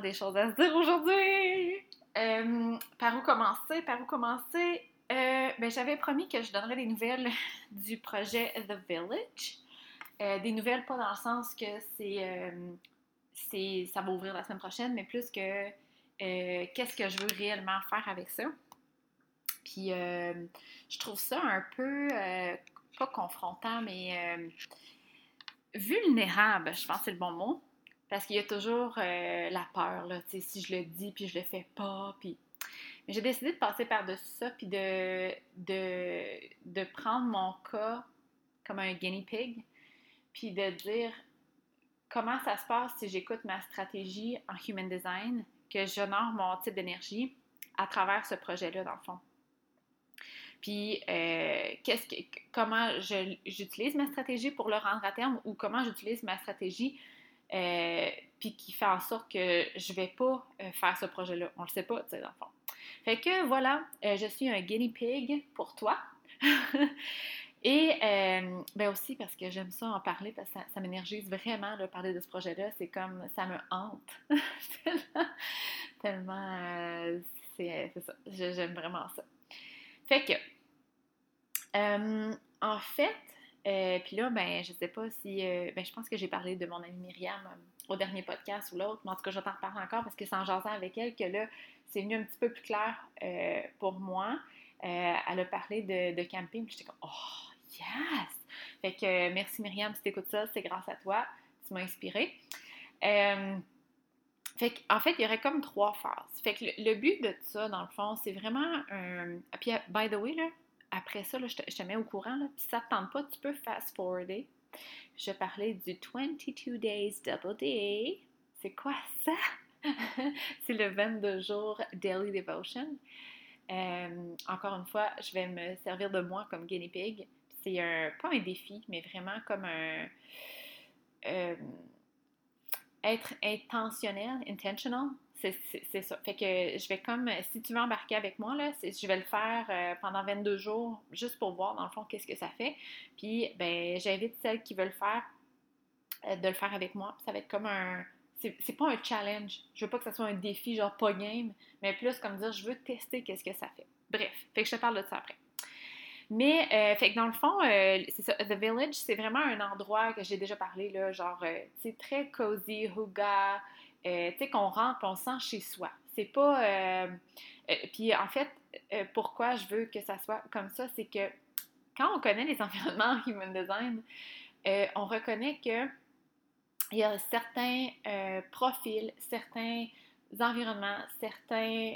des choses à se dire aujourd'hui. Euh, par où commencer? Par où commencer? Euh, ben, J'avais promis que je donnerais des nouvelles du projet The Village. Euh, des nouvelles pas dans le sens que c'est ça va ouvrir la semaine prochaine, mais plus que qu'est-ce que je veux réellement faire avec ça. Puis je trouve ça un peu, pas confrontant, mais vulnérable, je pense que c'est le bon mot. Parce qu'il y a toujours euh, la peur, là, si je le dis, puis je le fais pas, puis... Mais j'ai décidé de passer par-dessus ça, puis de, de, de prendre mon cas comme un guinea pig, puis de dire comment ça se passe si j'écoute ma stratégie en human design, que j'honore mon type d'énergie à travers ce projet-là, dans le fond. Puis, euh, qu'est-ce que, comment j'utilise ma stratégie pour le rendre à terme ou comment j'utilise ma stratégie euh, puis qui fait en sorte que je vais pas euh, faire ce projet-là. On le sait pas, tu sais, dans le fond. Fait que voilà, euh, je suis un guinea pig pour toi. Et ben aussi parce que j'aime ça en parler, parce que ça, m'énergise vraiment de parler de ce projet-là. C'est comme ça me hante. tellement, c'est ça. J'aime vraiment ça. Fait que, en fait, euh, puis là, ben, je sais pas si. Euh, ben, je pense que j'ai parlé de mon amie Myriam euh, au dernier podcast ou l'autre, mais en tout cas, je t'en reparler encore parce que c'est en jasant avec elle que là, c'est venu un petit peu plus clair pour moi. elle a parlé de, camping, puis j'étais comme, oh, yes! Fait que merci Myriam, si t'écoutes ça, c'est grâce à toi, tu m'as inspirée. Fait en fait, il y aurait comme trois phases. Fait que le, but de ça, dans le fond, c'est vraiment un. Puis, by the way, là, après ça, je, te, mets au courant. Si ça ne te tente pas, tu peux fast-forwarder. Je parlais du 22 Days Double Day. C'est quoi ça? c'est le 22 jours Daily Devotion. Euh, encore une fois, je vais me servir de moi comme guinea pig. C'est un, pas un défi, mais vraiment comme un. Euh, être intentionnel, intentional, c'est ça. Fait que je vais comme, si tu veux embarquer avec moi, là, je vais le faire euh, pendant 22 jours, juste pour voir, dans le fond, qu'est-ce que ça fait. Puis, ben, j'invite celles qui veulent le faire euh, de le faire avec moi. Ça va être comme un. C'est pas un challenge. Je veux pas que ça soit un défi, genre pas game, mais plus comme dire, je veux tester qu'est-ce que ça fait. Bref, fait que je te parle de ça après. Mais, euh, fait que dans le fond, c'est ça, The Village, c'est vraiment un endroit que j'ai déjà parlé, là, genre, c'est très cozy, huga, euh, qu'on rentre, on sent chez soi. C'est pas. Euh, euh, puis en fait, pourquoi je veux que ça soit comme ça, c'est que quand on connaît les environnements en human design, on reconnaît que il y a certains profils, certains environnements, certains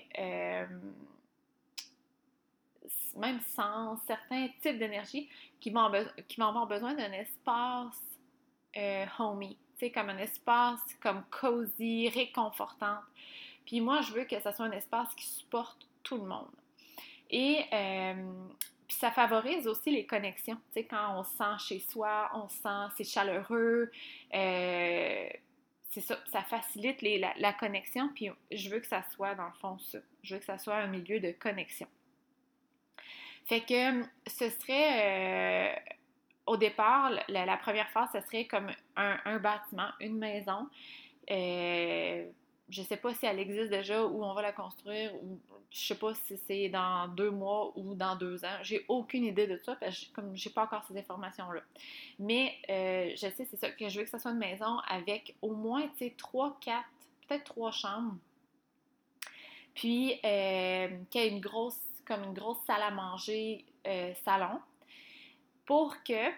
même sens, certains types d'énergie qui qui vont avoir besoin d'un espace homey, comme un espace comme cosy, réconfortant. Puis moi, je veux que ça soit un espace qui supporte tout le monde. Et euh, puis ça favorise aussi les connexions. Tu sais, quand on sent chez soi, on sent, c'est chaleureux, euh, c'est ça, ça facilite la, connexion. Puis je veux que ça soit, dans le fond, ça. Je veux que ça soit un milieu de connexion. Fait que ce serait... Euh, au départ, la, première phase, ce serait comme un, bâtiment, une maison. Euh, je ne sais pas si elle existe déjà, où on va la construire, ou je sais pas si c'est dans deux mois ou dans deux ans. J'ai aucune idée de ça, parce que comme j'ai pas encore ces informations-là. Mais euh, je sais, c'est ça, que je veux que ce soit une maison avec au moins, tu sais, trois, quatre, peut-être trois chambres. Puis, euh, qu'il y ait une grosse, comme une grosse salle à manger, salon pour que,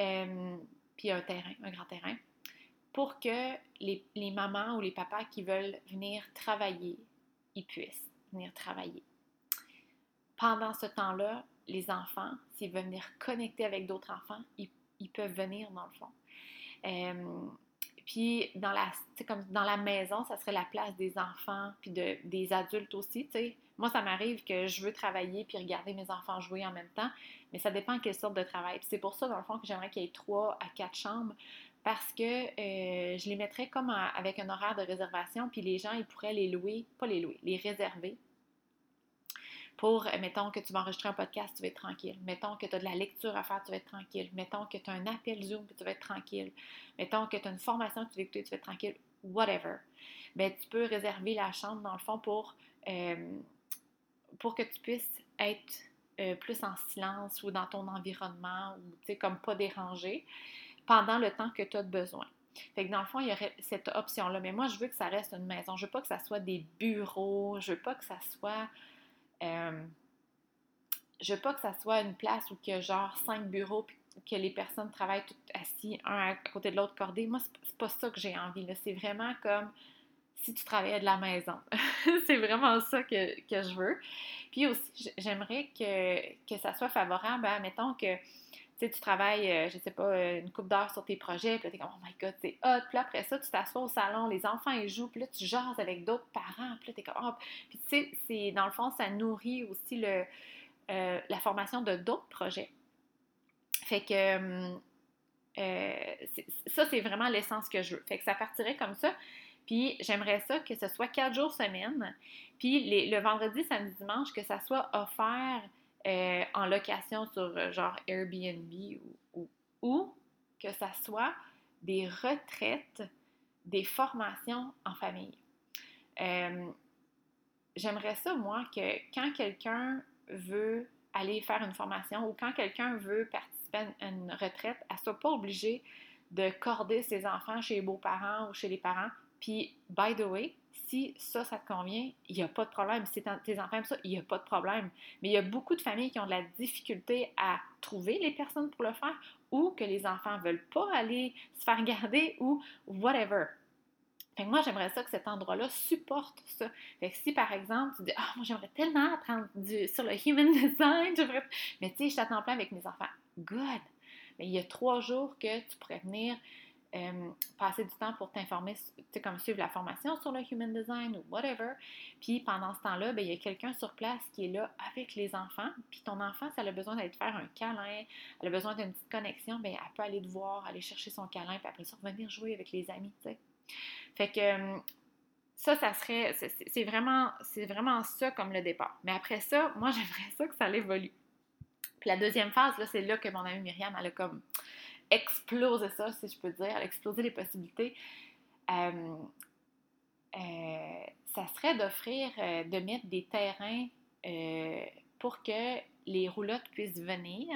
euh, puis un terrain, un grand terrain, pour que les, mamans ou les papas qui veulent venir travailler, ils puissent venir travailler. Pendant ce temps-là, les enfants, s'ils veulent venir connecter avec d'autres enfants, ils, peuvent venir dans le fond. Euh, puis dans la, comme dans la maison, ça serait la place des enfants puis de, des adultes aussi. Moi, ça m'arrive que je veux travailler puis regarder mes enfants jouer en même temps, mais ça dépend quelle sorte de travail. c'est pour ça, dans le fond, que j'aimerais qu'il y ait trois à quatre chambres parce que euh, je les mettrais comme avec un horaire de réservation, puis les gens, ils pourraient les louer, pas les louer, les réserver pour, euh, mettons que tu vas enregistrer un podcast, tu vas être tranquille. Mettons que tu as de la lecture à faire, tu vas être tranquille. Mettons que tu as un appel Zoom, tu vas être tranquille. Mettons que tu as une formation que tu vas écouter, tu vas être tranquille. Whatever. ben, tu peux réserver la chambre, dans le fond, pour, pour que tu puisses être plus en silence ou dans ton environnement, ou, tu sais, comme pas dérangé, pendant le temps que tu as besoin. Fait que dans le fond, il y aurait cette option-là. Mais moi, je veux que ça reste une maison. Je veux pas que ça soit des bureaux. Je veux pas que ça soit je veux pas que ça soit une place où il y genre cinq bureaux puis que les personnes travaillent toutes assis un à côté de l'autre cordé. Moi, c'est pas ça que j'ai envie. C'est vraiment comme si tu travaillais de la maison. c'est vraiment ça que, je veux. Puis aussi, j'aimerais que, ça soit favorable mettons que tu travailles, euh, je sais pas, euh, une coupe d'heures sur tes projets, puis là, t'es comme, oh my god, c'est hot. Puis après ça, tu t'assois au salon, les enfants, ils jouent, puis là, tu jases avec d'autres parents, puis là, t'es comme, oh. Puis tu sais, dans le fond, ça nourrit aussi euh, la formation de d'autres projets. Fait que ça, c'est vraiment l'essence que je veux. Fait que ça partirait comme ça. Puis j'aimerais ça que ce soit quatre jours semaine. Puis le vendredi, samedi, dimanche, que ça soit offert euh, en location sur genre Airbnb ou, ou, que ça soit des retraites, des formations en famille. J'aimerais ça, moi, que quand quelqu'un veut aller faire une formation ou quand quelqu'un veut participer à une retraite, elle ne soit pas obligée de corder ses enfants chez les beaux-parents ou chez les parents. Puis, by the way, si ça, ça te convient, il n'y a pas de problème. Si tes enfants aiment ça, il n'y a pas de problème. Mais il y a beaucoup de familles qui ont de la difficulté à trouver les personnes pour le faire ou que les enfants ne veulent pas aller se faire garder ou whatever. Fait que moi, j'aimerais ça que cet endroit-là supporte ça. Fait que si, par exemple, tu dis « Ah, moi, j'aimerais tellement apprendre sur le human design, j'aimerais... » Mais tu sais, je t'attends plein avec mes enfants. Good! Mais il y a trois jours que tu pourrais venir euh, passer du temps pour t'informer, tu sais, comme suivre la formation sur le human design ou whatever. Puis pendant ce temps-là, ben, il y a quelqu'un sur place qui est là avec les enfants. Puis ton enfant, si elle a besoin d'aller te faire un câlin, elle a besoin d'une petite connexion, ben, elle peut aller te voir, aller chercher son câlin, puis après ça, revenir jouer avec les amis, tu sais. Fait que euh, ça, ça serait, c'est vraiment, c'est vraiment ça comme le départ. Mais après ça, moi, j'aimerais ça que ça évolue. Puis la deuxième phase, là, c'est là que mon amie Myriam, elle a comme explosé ça, si je peux dire, explosé les possibilités. Euh, euh, ça serait d'offrir, de mettre des terrains pour que les roulottes puissent venir,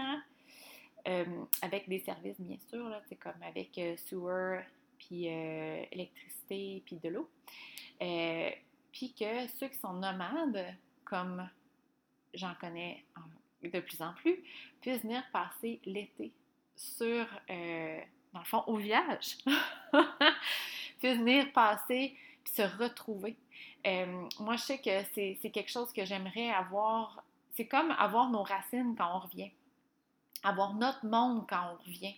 avec des services, bien sûr, c'est comme avec sewer, puis euh, électricité, puis de l'eau. Euh, puis que ceux qui sont nomades, comme j'en connais de plus en plus, puissent venir passer l'été sur, euh, dans le fond, au village. puissent venir passer puis se retrouver. moi, je sais que c'est quelque chose que j'aimerais avoir. C'est comme avoir nos racines quand on revient. Avoir notre monde quand on revient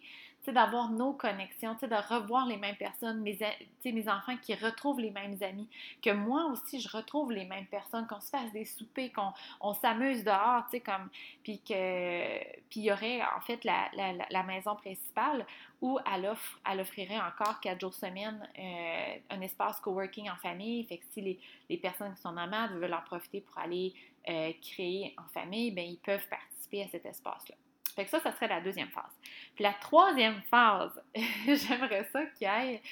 d'avoir nos connexions, de revoir les mêmes personnes, mes, mes enfants qui retrouvent les mêmes amis, que moi aussi je retrouve les mêmes personnes, qu'on se fasse des soupers, qu'on on, s'amuse dehors, comme, puis que, puis il y aurait en fait la, la, la, maison principale où elle, offre, elle offrirait encore quatre jours semaine euh, un espace coworking en famille, fait que si les, les personnes qui sont nomades veulent en profiter pour aller euh, créer en famille, ben ils peuvent participer à cet espace-là. Fait que ça, ça serait la deuxième phase. Puis la troisième phase, j'aimerais ça qu'il y ait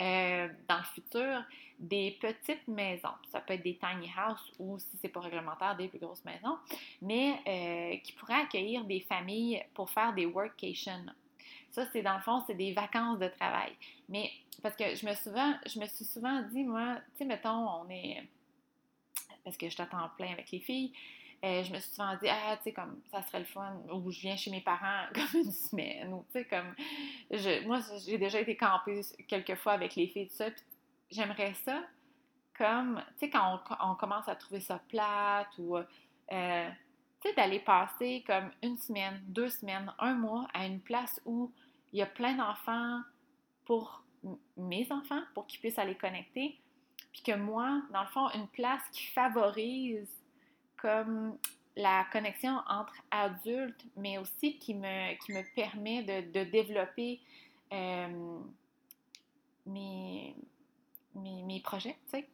euh, dans le futur des petites maisons. Ça peut être des tiny houses ou, si c'est pas réglementaire, des plus grosses maisons, mais euh, qui pourraient accueillir des familles pour faire des workations. Ça, c'est dans le fond, c'est des vacances de travail. Mais parce que je me, souvent, je me suis souvent dit, moi, tu sais, mettons, on est. Parce que je t'attends plein avec les filles. Euh, je me suis souvent dit, ah, tu sais, comme ça serait le fun, ou je viens chez mes parents comme une semaine, ou tu sais, comme. Je, moi, j'ai déjà été campée quelques fois avec les filles, tout ça, puis j'aimerais ça comme, tu sais, quand on, commence à trouver ça plate, ou. Euh, tu sais, d'aller passer comme une semaine, deux semaines, un mois à une place où il y a plein d'enfants pour mes enfants, pour qu'ils puissent aller connecter, puis que moi, dans le fond, une place qui favorise comme la connexion entre adultes, mais aussi qui me, qui me permet de, développer euh, mes, mes, projets, tu sais.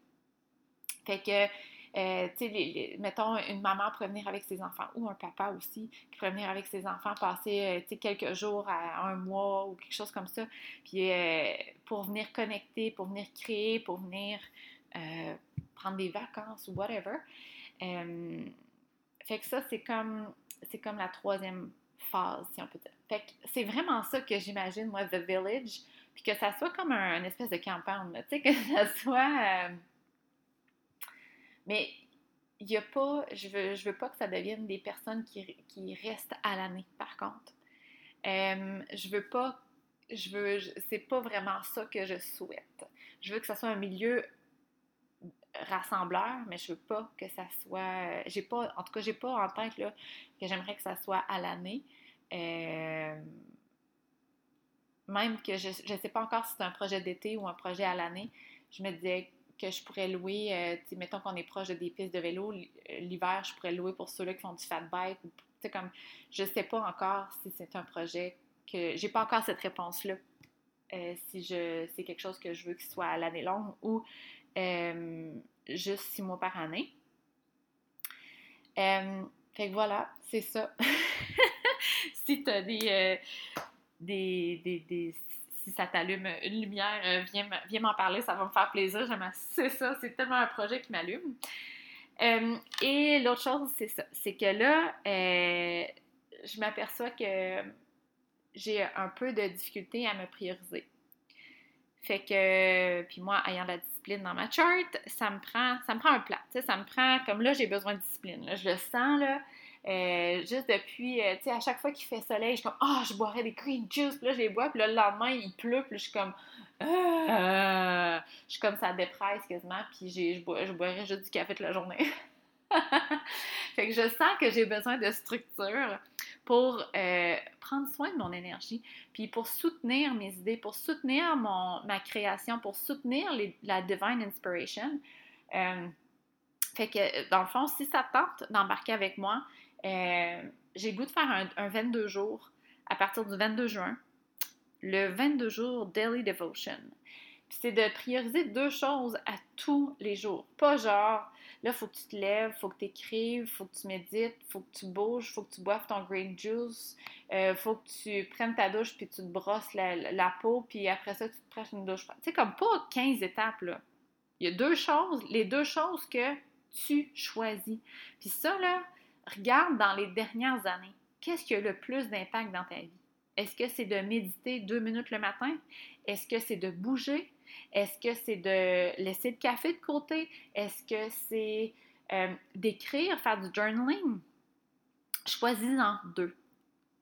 Fait que, euh, tu sais, mettons, une maman pourrait venir avec ses enfants, ou un papa aussi, qui pourrait venir avec ses enfants, passer, euh, tu sais, quelques jours à un mois ou quelque chose comme ça, puis pour venir connecter, pour venir créer, pour venir prendre des vacances ou whatever. Fait que ça, c'est comme, c'est comme la troisième phase, si on peut dire. Fait que c'est vraiment ça que j'imagine, moi, The Village, puis que ça soit comme un, espèce de campagne, tu sais, que ça soit... mais il n'y a pas, je veux, je veux pas que ça devienne des personnes qui, qui restent à l'année, par contre. Euh, je veux pas, je veux, c'est pas vraiment ça que je souhaite. Je veux que ça soit un milieu rassembleur, mais je veux pas que ça soit, j'ai pas, en tout cas, j'ai pas en tête que j'aimerais que ça soit à l'année. Euh, même que je ne sais pas encore si c'est un projet d'été ou un projet à l'année, je me disais que je pourrais louer, euh, mettons qu'on est proche de des pistes de vélo, euh, l'hiver, je pourrais louer pour ceux-là qui font du fat bike. Comme, je ne sais pas encore si c'est un projet que. J'ai pas encore cette réponse-là. Euh, si je c'est quelque chose que je veux qu'il soit à l'année longue ou juste six mois par année. fait que voilà, c'est ça. si tu as des, des, des si ça t'allume une lumière, euh, viens, m'en parler, ça va me faire plaisir. C'est ça, c'est tellement un projet qui m'allume. Euh, et l'autre chose, c'est ça, c'est que là, euh, je m'aperçois que j'ai un peu de difficulté à me prioriser. Fait que, puis moi, ayant la dans ma chart, ça me prend, ça me prend un plat. Ça me prend, comme là, j'ai besoin de discipline. Là, je le sens, là. Euh, juste depuis, euh, tu sais, à chaque fois qu'il fait soleil, je suis comme, ah, je boirais des green juice. Puis là, je les bois. Puis là, le lendemain, il pleut. Puis je suis comme, ah! je suis comme ça dépresse quasiment. Puis je boirais juste du café toute la journée. fait que je sens que j'ai besoin de structure pour euh, prendre soin de mon énergie, puis pour soutenir mes idées, pour soutenir mon, ma création, pour soutenir la divine inspiration. fait que, dans le fond, si ça tente d'embarquer avec moi, euh, j'ai le goût de faire un, 22 jours à partir du 22 juin. Le 22 jours Daily Devotion. C'est de prioriser deux choses à tous les jours. Pas genre, là, faut que tu te lèves, faut que tu écrives, faut que tu médites, faut que tu bouges, faut que tu boives ton green juice, euh, faut que tu prennes ta douche puis tu te brosses la, peau, puis après ça, tu te prêches une douche. Tu sais, comme pas 15 étapes, là. Il y a deux choses, les deux choses que tu choisis. Puis ça, là, regarde dans les dernières années, qu'est-ce qui a le plus d'impact dans ta vie? Est-ce que c'est de méditer deux minutes le matin? Est-ce que c'est de bouger? Est-ce que c'est de laisser le café de côté? Est-ce que c'est euh, d'écrire, faire du journaling? Choisis-en deux.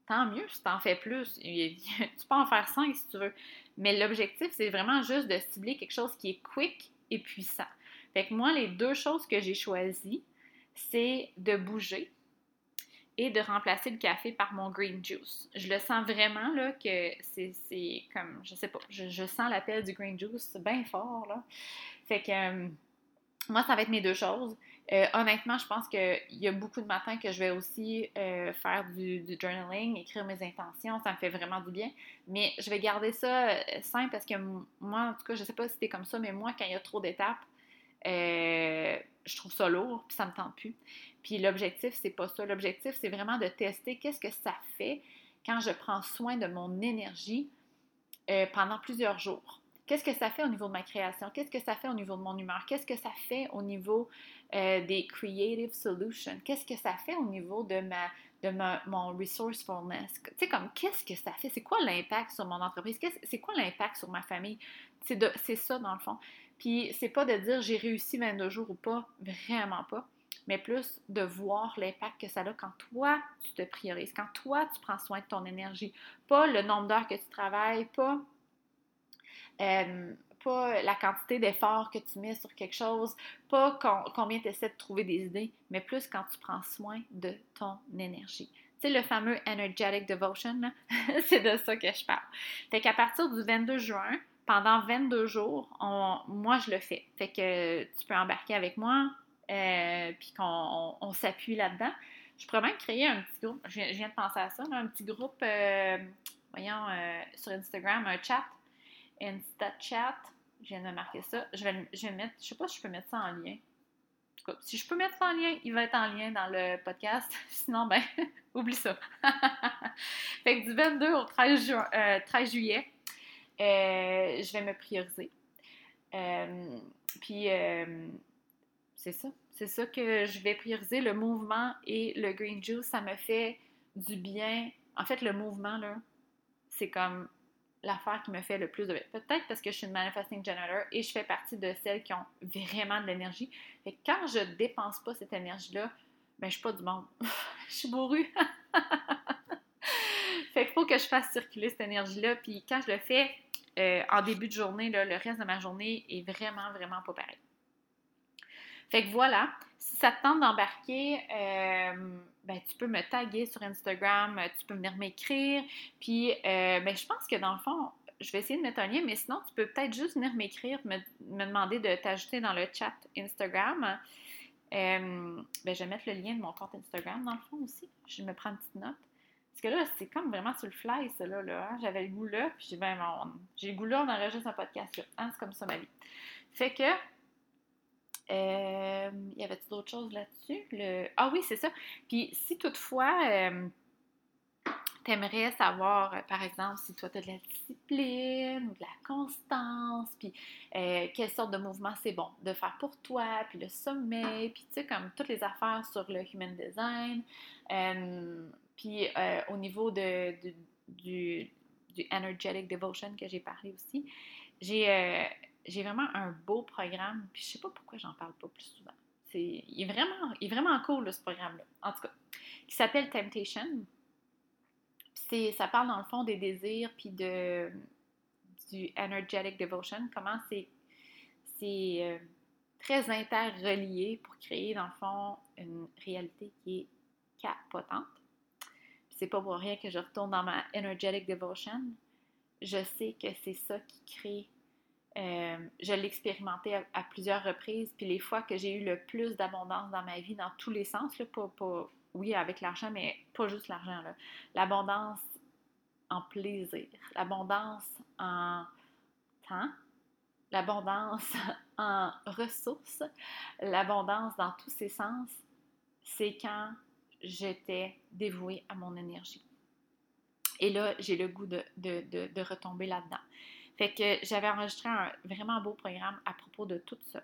Tant mieux si tu en fais plus. tu peux en faire cinq si tu veux. Mais l'objectif, c'est vraiment juste de cibler quelque chose qui est quick et puissant. Fait moi, les deux choses que j'ai choisies, c'est de bouger et de remplacer le café par mon green juice. Je le sens vraiment là que c'est comme, je sais pas, je, sens l'appel du green juice bien fort là. Fait que euh, moi, ça va être mes deux choses. Euh, honnêtement, je pense qu'il y a beaucoup de matins que je vais aussi euh, faire du, journaling, écrire mes intentions, ça me fait vraiment du bien. Mais je vais garder ça simple parce que moi, en tout cas, je sais pas si c'était comme ça, mais moi, quand il y a trop d'étapes, je trouve ça lourd, puis ça me tente plus. Puis l'objectif, c'est pas ça. L'objectif, c'est vraiment de tester qu'est-ce que ça fait quand je prends soin de mon énergie euh, pendant plusieurs jours. Qu'est-ce que ça fait au niveau de ma création? Qu'est-ce que ça fait au niveau de mon humeur? Qu'est-ce que ça fait au niveau euh, des creative solutions? Qu'est-ce que ça fait au niveau de ma de mon resourcefulness? Tu sais, comme qu'est-ce que ça fait? C'est quoi l'impact sur mon entreprise? C'est quoi l'impact sur ma famille? C'est ça, dans le fond. Puis c'est pas de dire j'ai réussi 22 jours ou pas, vraiment pas, mais plus de voir l'impact que ça a quand toi tu te priorises, quand toi tu prends soin de ton énergie. Pas le nombre d'heures que tu travailles, pas, euh, pas la quantité d'efforts que tu mets sur quelque chose, pas combien tu essaies de trouver des idées, mais plus quand tu prends soin de ton énergie. Sais, le fameux Energetic Devotion, c'est de ça que je parle. Fait qu'à partir du 22 juin, pendant 22 jours, moi, je le fais. Fait que tu peux embarquer avec moi, euh, puis qu'on s'appuie là-dedans. Je pourrais même créer un petit groupe, je, viens de penser à ça, un petit groupe, euh, voyons, euh, sur Instagram, un chat, Insta chat. Je viens de marquer ça. Je vais, je vais mettre, je sais pas si je peux mettre ça en lien. En tout cas, si je peux mettre ça en lien, il va être en lien dans le podcast. Sinon, ben, oublie ça. fait que du 22 au 13, 13 juillet, euh, je vais me prioriser. Euh, puis, euh, c'est ça. C'est ça que je vais prioriser. Le mouvement et le green juice, ça me fait du bien. En fait, le mouvement, là, c'est comme l'affaire qui me fait le plus de bien. Peut-être parce que je suis une manifesting generator et je fais partie de celles qui ont vraiment de l'énergie. Et quand je dépense pas cette énergie-là, ben, je suis pas du monde. je suis bourrue. fait qu'il faut que je fasse circuler cette énergie-là. Puis quand je le fais euh, en début de journée, le reste de ma journée est vraiment, vraiment pas pareil. Fait que voilà, si ça te tente d'embarquer, euh, ben, tu peux me taguer sur Instagram, tu peux venir m'écrire. Puis, euh, ben, je pense que dans le fond, je vais essayer de mettre un lien, mais sinon, tu peux peut-être juste venir m'écrire, me, demander de t'ajouter dans le chat Instagram. Euh, ben, je vais mettre le lien de mon compte Instagram dans le fond aussi. Je me prends une petite note. Parce que là, c'est comme vraiment sur le fly, ça là. là hein. J'avais le goût là, puis j'ai ben, j'ai le goût là, on enregistre un podcast là. Hein, c'est comme ça ma vie. Fait que euh, y avait-il d'autres choses là-dessus? Le... Ah oui, c'est ça. Puis si toutefois, euh, tu aimerais savoir, euh, par exemple, si toi, tu as de la discipline ou de la constance, puis euh, quelle sorte de mouvement c'est bon de faire pour toi, puis le sommeil, puis tu sais, comme toutes les affaires sur le human design. Puis au niveau de, du, du energetic devotion que j'ai parlé aussi, j'ai j'ai vraiment un beau programme, puis je sais pas pourquoi j'en parle pas plus souvent. C'est, il, est vraiment, il est vraiment cool, ce programme-là, en tout cas, qui s'appelle Temptation. C'est, ça parle dans le fond des désirs, puis de, du Energetic Devotion, comment c'est, c'est euh, très interrelié pour créer, dans le fond, une réalité qui est capotante. C'est pas pour rien que je retourne dans ma Energetic Devotion. Je sais que c'est ça qui crée euh, je l'ai expérimenté à, plusieurs reprises, puis les fois que j'ai eu le plus d'abondance dans ma vie, dans tous les sens, là, pas, oui, avec l'argent, mais pas juste l'argent, l'abondance en plaisir, l'abondance en temps, l'abondance en ressources, l'abondance dans tous ses sens, c'est quand j'étais dévouée à mon énergie. Et là, j'ai le goût de, retomber là-dedans. Fait que j'avais enregistré un vraiment beau programme à propos de tout ça.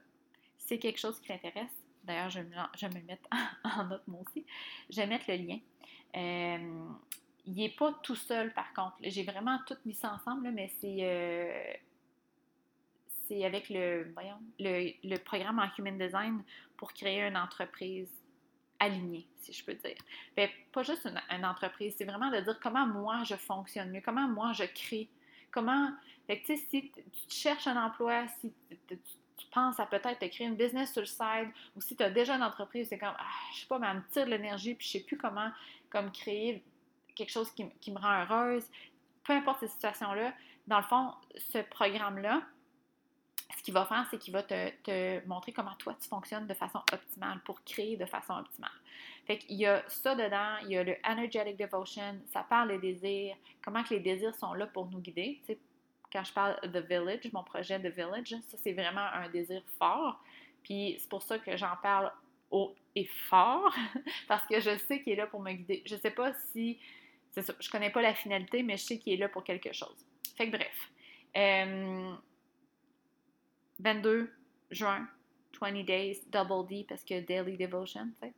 C'est quelque chose qui t'intéresse, d'ailleurs, je, vais me mettre en note moi aussi, je vais mettre le lien. Euh, il n'est pas tout seul, par contre. J'ai vraiment tout mis ça ensemble, mais c'est euh, avec le, voyons, le, programme en Human Design pour créer une entreprise alignée, si je peux dire. Fait, pas juste une, entreprise, c'est vraiment de dire comment moi je fonctionne mieux, comment moi je crée Comment. Fait que, si tu cherches un emploi, si tu penses à peut-être créer une business sur le side, ou si tu as déjà une entreprise, c'est comme, ah, je sais pas, mais elle me tire de l'énergie, puis je sais plus comment comme créer quelque chose qui, me rend heureuse. Peu importe ces situations-là, dans le fond, ce programme-là, ce qu'il va faire, c'est qu'il va te, montrer comment toi tu fonctionnes de façon optimale pour créer de façon optimale. Fait qu'il y a ça dedans, il y a le Energetic Devotion, ça parle des désirs, comment que les désirs sont là pour nous guider. quand je parle de Village, mon projet de Village, ça c'est vraiment un désir fort. Puis c'est pour ça que j'en parle haut et fort, parce que je sais qu'il est là pour me guider. Je sais pas si, c'est ça, je connais pas la finalité, mais je sais qu'il est là pour quelque chose. Fait que bref. 22 euh, juin, 20 days, double D parce que daily devotion, tu sais.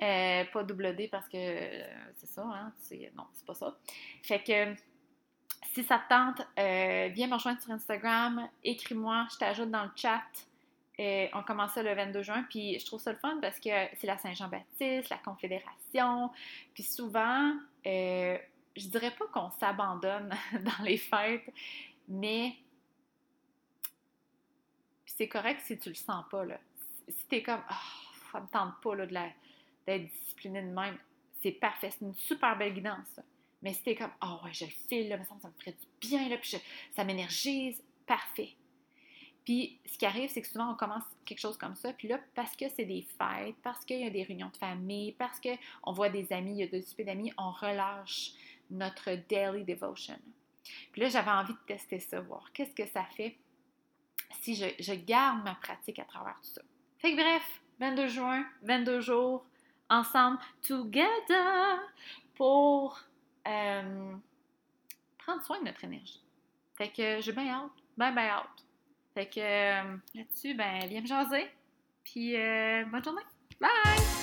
Euh, pas double D parce que euh, c'est ça, hein? Non, c'est pas ça. Fait que si ça te tente, euh, viens me rejoindre sur Instagram, écris-moi, je t'ajoute dans le chat. on commence ça le 22 juin, puis je trouve ça le fun parce que c'est la Saint-Jean-Baptiste, la Confédération, puis souvent, je dirais pas qu'on s'abandonne dans les fêtes, mais c'est correct si tu le sens pas, là. Si t'es comme, oh, ça me tente pas, là, de la d'être discipliné de même, c'est parfait. C'est une super belle guidance. Mais si t'es comme, oh ouais, je le file, ça, me ferait du bien, là, puis ça m'énergise, parfait. Puis ce qui arrive, c'est que souvent on commence quelque chose comme ça, puis là, parce que c'est des fêtes, parce qu'il y a des réunions de famille, parce qu'on voit des amis, il y a des super d'amis, on relâche notre daily devotion. Puis là, j'avais envie de tester ça, voir qu'est-ce que ça fait si je, garde ma pratique à travers tout ça. Fait que bref, 22 juin, 22 jours, ensemble, together, pour euh, prendre soin de notre énergie. Fait que j'ai bien hâte, bien, bien hâte. Fait que euh, là-dessus, ben, viens me jaser. Puis, euh, bonne journée. Bye!